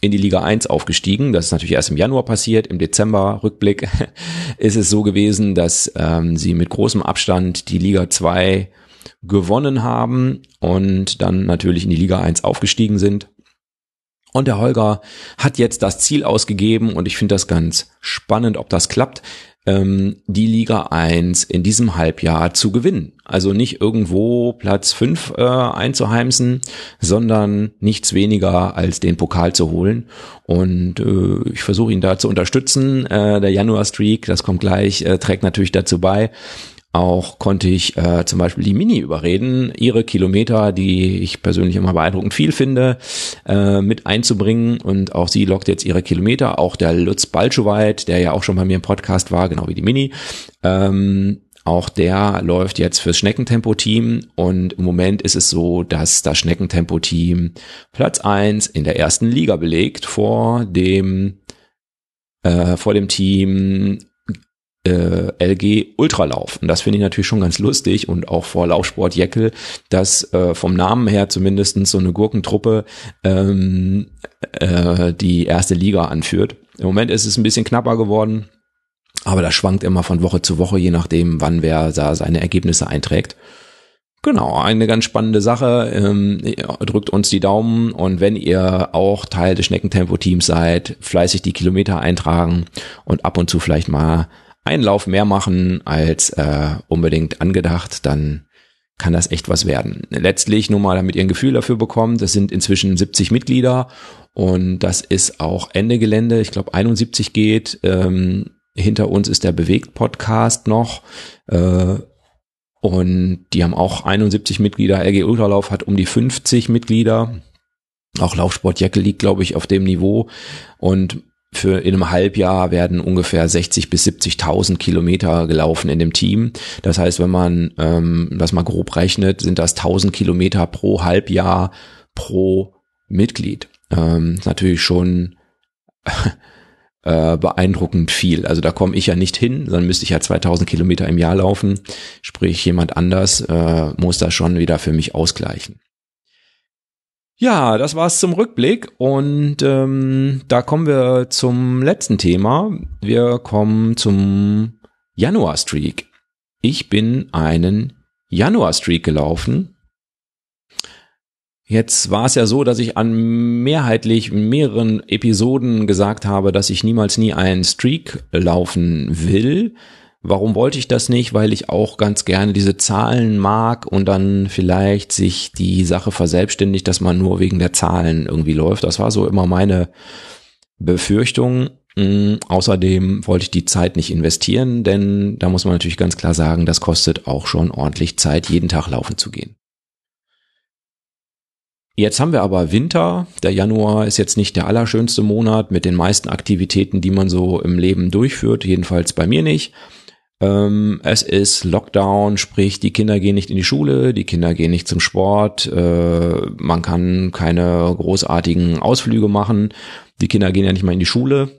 in die Liga 1 aufgestiegen. Das ist natürlich erst im Januar passiert. Im Dezember, Rückblick, ist es so gewesen, dass ähm, sie mit großem Abstand die Liga 2 gewonnen haben und dann natürlich in die Liga 1 aufgestiegen sind. Und der Holger hat jetzt das Ziel ausgegeben und ich finde das ganz spannend, ob das klappt ähm, die Liga 1 in diesem Halbjahr zu gewinnen. Also nicht irgendwo Platz 5 äh, einzuheimsen, sondern nichts weniger als den Pokal zu holen. Und äh, ich versuche ihn da zu unterstützen. Äh, der Januar-Streak, das kommt gleich, äh, trägt natürlich dazu bei. Auch konnte ich äh, zum Beispiel die Mini überreden, ihre Kilometer, die ich persönlich immer beeindruckend viel finde, äh, mit einzubringen. Und auch sie lockt jetzt ihre Kilometer. Auch der Lutz Balschowait, der ja auch schon bei mir im Podcast war, genau wie die Mini, ähm, auch der läuft jetzt fürs Schneckentempo-Team und im Moment ist es so, dass das Schneckentempo-Team Platz eins in der ersten Liga belegt vor dem, äh, vor dem Team äh, LG Ultralauf. Und das finde ich natürlich schon ganz lustig und auch vor Laufsport Jeckel, dass äh, vom Namen her zumindestens so eine Gurkentruppe ähm, äh, die erste Liga anführt. Im Moment ist es ein bisschen knapper geworden, aber das schwankt immer von Woche zu Woche, je nachdem, wann wer da seine Ergebnisse einträgt. Genau, eine ganz spannende Sache. Ähm, drückt uns die Daumen und wenn ihr auch Teil des Schneckentempo-Teams seid, fleißig die Kilometer eintragen und ab und zu vielleicht mal einen Lauf mehr machen als äh, unbedingt angedacht, dann kann das echt was werden. Letztlich nur mal, damit ihr ein Gefühl dafür bekommt, das sind inzwischen 70 Mitglieder und das ist auch Ende Gelände. Ich glaube 71 geht. Ähm, hinter uns ist der Bewegt-Podcast noch. Äh, und die haben auch 71 Mitglieder. LG Ultralauf hat um die 50 Mitglieder. Auch Laufsport Jacke liegt, glaube ich, auf dem Niveau. Und für in einem Halbjahr werden ungefähr 60 bis 70.000 Kilometer gelaufen in dem Team. Das heißt, wenn man ähm, das mal grob rechnet, sind das 1000 Kilometer pro Halbjahr pro Mitglied. Ähm, ist natürlich schon äh, beeindruckend viel. Also da komme ich ja nicht hin, sondern müsste ich ja 2000 Kilometer im Jahr laufen. Sprich, jemand anders äh, muss das schon wieder für mich ausgleichen. Ja, das war's zum Rückblick und ähm, da kommen wir zum letzten Thema. Wir kommen zum Januar-Streak. Ich bin einen Januar-Streak gelaufen Jetzt war es ja so, dass ich an mehrheitlich mehreren Episoden gesagt habe, dass ich niemals nie einen Streak laufen will. Warum wollte ich das nicht? Weil ich auch ganz gerne diese Zahlen mag und dann vielleicht sich die Sache verselbstständigt, dass man nur wegen der Zahlen irgendwie läuft. Das war so immer meine Befürchtung. Mm, außerdem wollte ich die Zeit nicht investieren, denn da muss man natürlich ganz klar sagen, das kostet auch schon ordentlich Zeit, jeden Tag laufen zu gehen. Jetzt haben wir aber Winter. Der Januar ist jetzt nicht der allerschönste Monat mit den meisten Aktivitäten, die man so im Leben durchführt. Jedenfalls bei mir nicht. Ähm, es ist Lockdown, sprich die Kinder gehen nicht in die Schule, die Kinder gehen nicht zum Sport, äh, man kann keine großartigen Ausflüge machen, die Kinder gehen ja nicht mal in die Schule.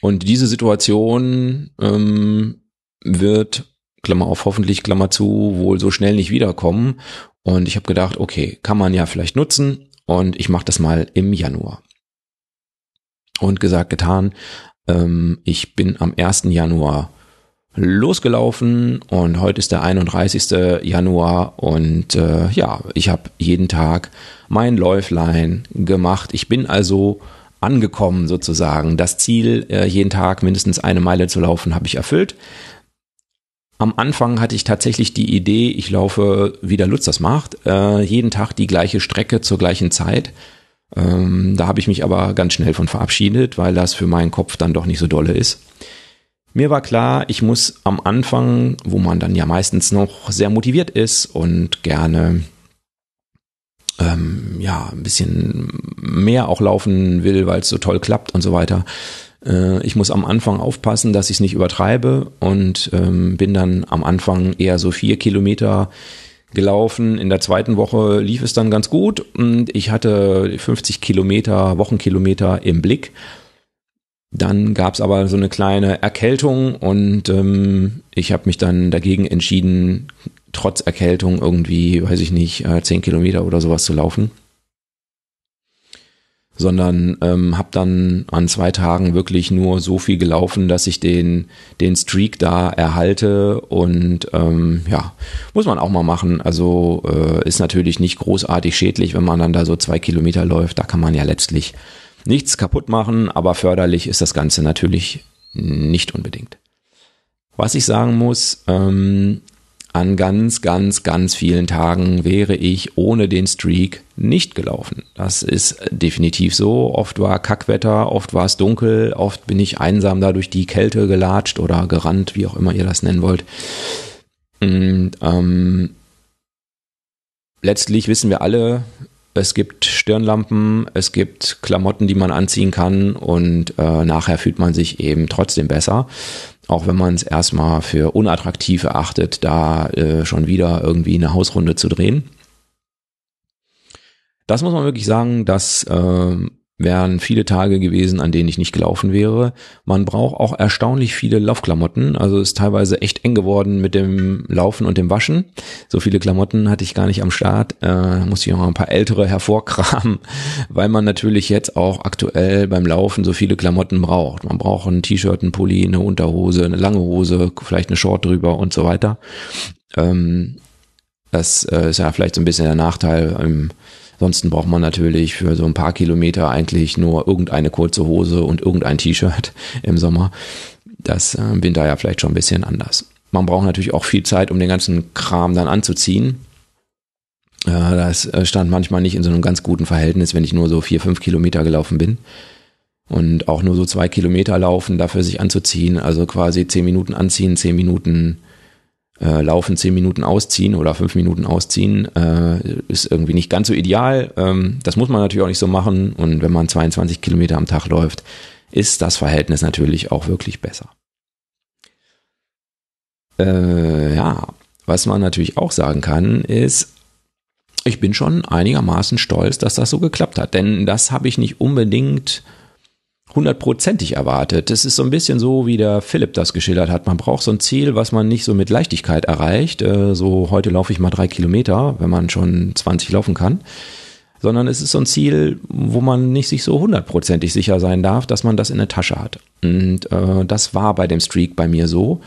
Und diese Situation ähm, wird Klammer auf, hoffentlich, Klammer zu, wohl so schnell nicht wiederkommen. Und ich habe gedacht, okay, kann man ja vielleicht nutzen und ich mache das mal im Januar. Und gesagt, getan, ähm, ich bin am 1. Januar losgelaufen und heute ist der 31. Januar und äh, ja, ich habe jeden Tag mein Läuflein gemacht. Ich bin also angekommen sozusagen. Das Ziel, äh, jeden Tag mindestens eine Meile zu laufen, habe ich erfüllt. Am Anfang hatte ich tatsächlich die Idee, ich laufe, wie der Lutz das macht, äh, jeden Tag die gleiche Strecke zur gleichen Zeit. Ähm, da habe ich mich aber ganz schnell von verabschiedet, weil das für meinen Kopf dann doch nicht so dolle ist. Mir war klar, ich muss am Anfang, wo man dann ja meistens noch sehr motiviert ist und gerne ähm, ja ein bisschen mehr auch laufen will, weil es so toll klappt und so weiter, äh, ich muss am Anfang aufpassen, dass ich es nicht übertreibe und ähm, bin dann am Anfang eher so vier Kilometer gelaufen. In der zweiten Woche lief es dann ganz gut und ich hatte 50 Kilometer, Wochenkilometer im Blick. Dann gab es aber so eine kleine Erkältung und ähm, ich habe mich dann dagegen entschieden, trotz Erkältung irgendwie, weiß ich nicht, äh, 10 Kilometer oder sowas zu laufen sondern ähm, habe dann an zwei Tagen wirklich nur so viel gelaufen, dass ich den den Streak da erhalte und ähm, ja muss man auch mal machen. Also äh, ist natürlich nicht großartig schädlich, wenn man dann da so zwei Kilometer läuft. Da kann man ja letztlich nichts kaputt machen, aber förderlich ist das Ganze natürlich nicht unbedingt. Was ich sagen muss, ähm, an ganz, ganz, ganz vielen Tagen wäre ich ohne den Streak nicht gelaufen. Das ist definitiv so. Oft war Kackwetter, oft war es dunkel, oft bin ich einsam da durch die Kälte gelatscht oder gerannt, wie auch immer ihr das nennen wollt. Und, ähm, letztlich wissen wir alle, es gibt Stirnlampen, es gibt Klamotten, die man anziehen kann und äh, nachher fühlt man sich eben trotzdem besser auch wenn man es erstmal für unattraktiv erachtet, da äh, schon wieder irgendwie eine Hausrunde zu drehen. Das muss man wirklich sagen, das äh, wären viele Tage gewesen, an denen ich nicht gelaufen wäre. Man braucht auch erstaunlich viele Laufklamotten. Also ist teilweise echt eng geworden mit dem Laufen und dem Waschen. So viele Klamotten hatte ich gar nicht am Start. Äh, muss ich noch ein paar ältere hervorkramen, weil man natürlich jetzt auch aktuell beim Laufen so viele Klamotten braucht. Man braucht ein T-Shirt, ein Pulli, eine Unterhose, eine lange Hose, vielleicht eine Short drüber und so weiter. Ähm, das äh, ist ja vielleicht so ein bisschen der Nachteil im Ansonsten braucht man natürlich für so ein paar Kilometer eigentlich nur irgendeine kurze Hose und irgendein T-Shirt im Sommer. Das äh, im Winter ja vielleicht schon ein bisschen anders. Man braucht natürlich auch viel Zeit, um den ganzen Kram dann anzuziehen. Äh, das äh, stand manchmal nicht in so einem ganz guten Verhältnis, wenn ich nur so vier, fünf Kilometer gelaufen bin. Und auch nur so zwei Kilometer laufen, dafür sich anzuziehen. Also quasi zehn Minuten anziehen, zehn Minuten äh, laufen, zehn Minuten ausziehen oder fünf Minuten ausziehen, äh, ist irgendwie nicht ganz so ideal. Ähm, das muss man natürlich auch nicht so machen. Und wenn man 22 Kilometer am Tag läuft, ist das Verhältnis natürlich auch wirklich besser. Äh, ja, was man natürlich auch sagen kann, ist, ich bin schon einigermaßen stolz, dass das so geklappt hat. Denn das habe ich nicht unbedingt hundertprozentig erwartet. Das ist so ein bisschen so, wie der Philipp das geschildert hat. Man braucht so ein Ziel, was man nicht so mit Leichtigkeit erreicht. Äh, so heute laufe ich mal drei Kilometer, wenn man schon 20 laufen kann. Sondern es ist so ein Ziel, wo man nicht sich so hundertprozentig sicher sein darf, dass man das in der Tasche hat. Und äh, das war bei dem Streak bei mir so.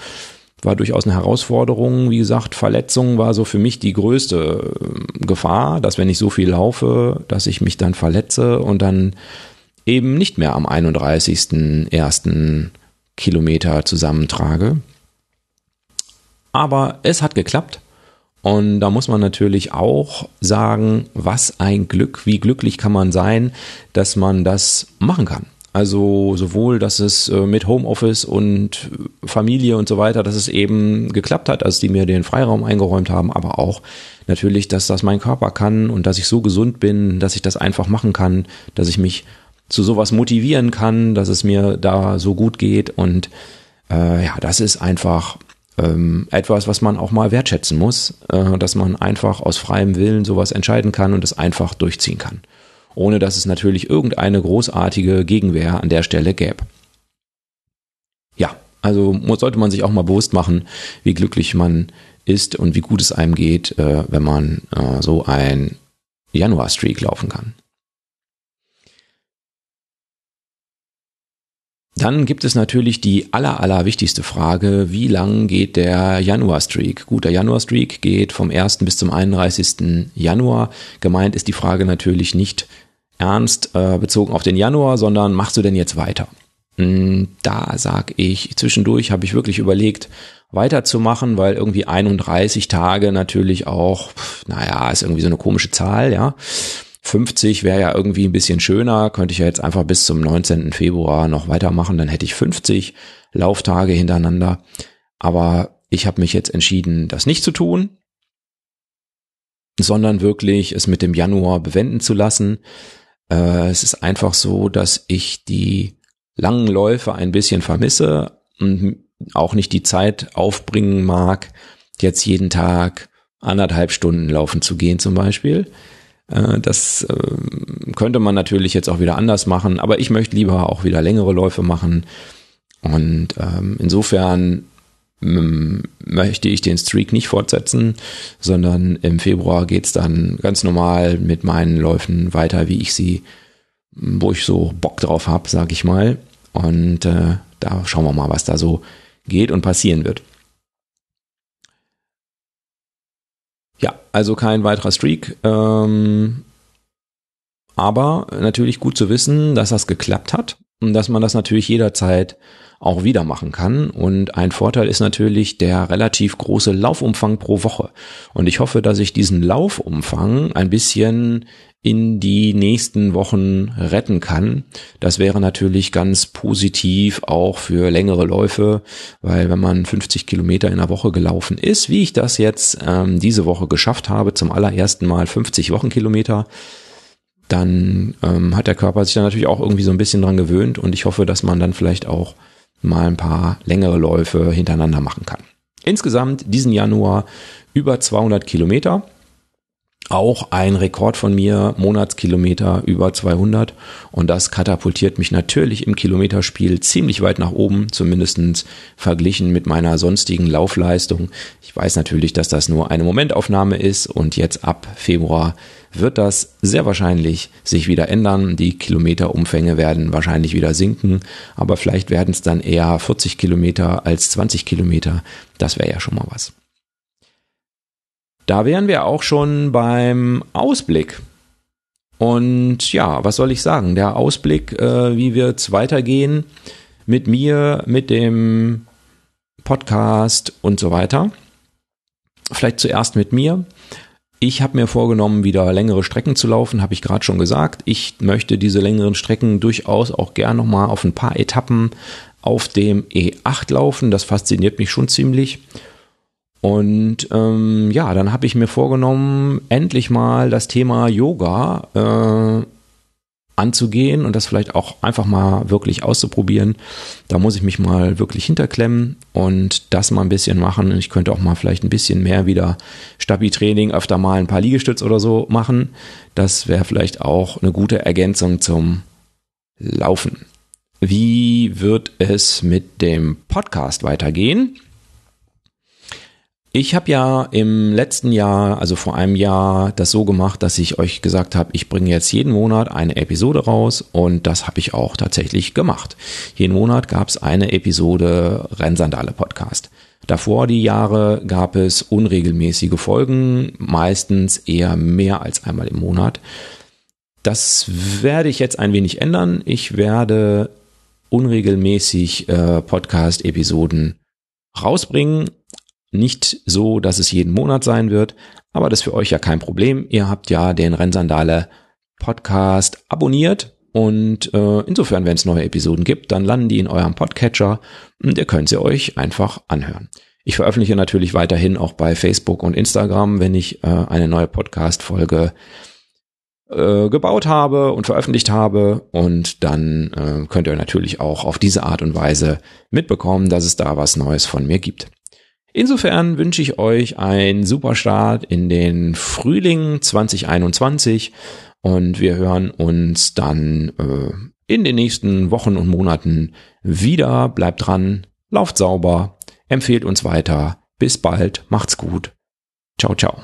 War durchaus eine Herausforderung. Wie gesagt, Verletzung war so für mich die größte äh, Gefahr, dass wenn ich so viel laufe, dass ich mich dann verletze und dann eben nicht mehr am 31.01. Kilometer zusammentrage. Aber es hat geklappt. Und da muss man natürlich auch sagen, was ein Glück, wie glücklich kann man sein, dass man das machen kann. Also sowohl, dass es äh, mit Homeoffice und Familie und so weiter, dass es eben geklappt hat, als die mir den Freiraum eingeräumt haben, aber auch natürlich, dass das mein Körper kann und dass ich so gesund bin, dass ich das einfach machen kann, dass ich mich zu sowas motivieren kann, dass es mir da so gut geht. Und äh, ja, das ist einfach ähm, etwas, was man auch mal wertschätzen muss, äh, dass man einfach aus freiem Willen sowas entscheiden kann und es einfach durchziehen kann. Ohne dass es natürlich irgendeine großartige Gegenwehr an der Stelle gäbe. Ja, also sollte man sich auch mal bewusst machen, wie glücklich man ist und wie gut es einem geht, äh, wenn man äh, so ein Januar-Streak laufen kann. Dann gibt es natürlich die aller, aller wichtigste Frage, wie lang geht der Januar-Streak? Gut, der Januar-Streak geht vom 1. bis zum 31. Januar. Gemeint ist die Frage natürlich nicht ernst äh, bezogen auf den Januar, sondern machst du denn jetzt weiter? Hm, da sag ich, zwischendurch habe ich wirklich überlegt, weiterzumachen, weil irgendwie 31 Tage natürlich auch, naja, ist irgendwie so eine komische Zahl, ja. 50 wäre ja irgendwie ein bisschen schöner, könnte ich ja jetzt einfach bis zum 19. Februar noch weitermachen, dann hätte ich 50 Lauftage hintereinander. Aber ich habe mich jetzt entschieden, das nicht zu tun, sondern wirklich es mit dem Januar bewenden zu lassen. Äh, es ist einfach so, dass ich die langen Läufe ein bisschen vermisse und auch nicht die Zeit aufbringen mag, jetzt jeden Tag anderthalb Stunden laufen zu gehen zum Beispiel. Äh, das ähm, könnte man natürlich jetzt auch wieder anders machen, aber ich möchte lieber auch wieder längere Läufe machen. Und ähm, insofern ähm, möchte ich den Streak nicht fortsetzen, sondern im Februar geht's dann ganz normal mit meinen Läufen weiter, wie ich sie, wo ich so Bock drauf habe, sag ich mal. Und äh, da schauen wir mal, was da so geht und passieren wird. Ja, also kein weiterer Streak. Ähm, aber natürlich gut zu wissen, dass das geklappt hat und dass man das natürlich jederzeit auch wieder machen kann. Und ein Vorteil ist natürlich der relativ große Laufumfang pro Woche. Und ich hoffe, dass ich diesen Laufumfang ein bisschen in die nächsten Wochen retten kann. Das wäre natürlich ganz positiv auch für längere Läufe, weil wenn man 50 Kilometer in der Woche gelaufen ist, wie ich das jetzt ähm, diese Woche geschafft habe, zum allerersten Mal 50 Wochenkilometer, dann ähm, hat der Körper sich dann natürlich auch irgendwie so ein bisschen dran gewöhnt und ich hoffe, dass man dann vielleicht auch mal ein paar längere Läufe hintereinander machen kann. Insgesamt diesen Januar über 200 Kilometer auch ein Rekord von mir, Monatskilometer über 200 und das katapultiert mich natürlich im Kilometerspiel ziemlich weit nach oben, zumindestens verglichen mit meiner sonstigen Laufleistung. Ich weiß natürlich, dass das nur eine Momentaufnahme ist und jetzt ab Februar wird das sehr wahrscheinlich sich wieder ändern. Die Kilometerumfänge werden wahrscheinlich wieder sinken, aber vielleicht werden es dann eher 40 Kilometer als 20 Kilometer. Das wäre ja schon mal was. Da wären wir auch schon beim Ausblick. Und ja, was soll ich sagen? Der Ausblick, äh, wie es weitergehen mit mir, mit dem Podcast und so weiter. Vielleicht zuerst mit mir. Ich habe mir vorgenommen, wieder längere Strecken zu laufen, habe ich gerade schon gesagt. Ich möchte diese längeren Strecken durchaus auch gern nochmal auf ein paar Etappen auf dem E8 laufen. Das fasziniert mich schon ziemlich. Und ähm, ja, dann habe ich mir vorgenommen, endlich mal das Thema Yoga äh, anzugehen und das vielleicht auch einfach mal wirklich auszuprobieren. Da muss ich mich mal wirklich hinterklemmen und das mal ein bisschen machen. Ich könnte auch mal vielleicht ein bisschen mehr wieder Stabi-Training, öfter mal ein paar Liegestütz oder so machen. Das wäre vielleicht auch eine gute Ergänzung zum Laufen. Wie wird es mit dem Podcast weitergehen? Ich habe ja im letzten Jahr, also vor einem Jahr, das so gemacht, dass ich euch gesagt habe, ich bringe jetzt jeden Monat eine Episode raus und das habe ich auch tatsächlich gemacht. Jeden Monat gab es eine Episode Rennsandale Podcast. Davor die Jahre gab es unregelmäßige Folgen, meistens eher mehr als einmal im Monat. Das werde ich jetzt ein wenig ändern. Ich werde unregelmäßig äh, Podcast-Episoden rausbringen nicht so, dass es jeden Monat sein wird, aber das ist für euch ja kein Problem. Ihr habt ja den Rennsandale Podcast abonniert und äh, insofern, wenn es neue Episoden gibt, dann landen die in eurem Podcatcher und ihr könnt sie euch einfach anhören. Ich veröffentliche natürlich weiterhin auch bei Facebook und Instagram, wenn ich äh, eine neue Podcast-Folge äh, gebaut habe und veröffentlicht habe. Und dann äh, könnt ihr natürlich auch auf diese Art und Weise mitbekommen, dass es da was Neues von mir gibt. Insofern wünsche ich euch einen super Start in den Frühling 2021 und wir hören uns dann äh, in den nächsten Wochen und Monaten wieder. Bleibt dran, lauft sauber, empfehlt uns weiter. Bis bald, macht's gut. Ciao, ciao.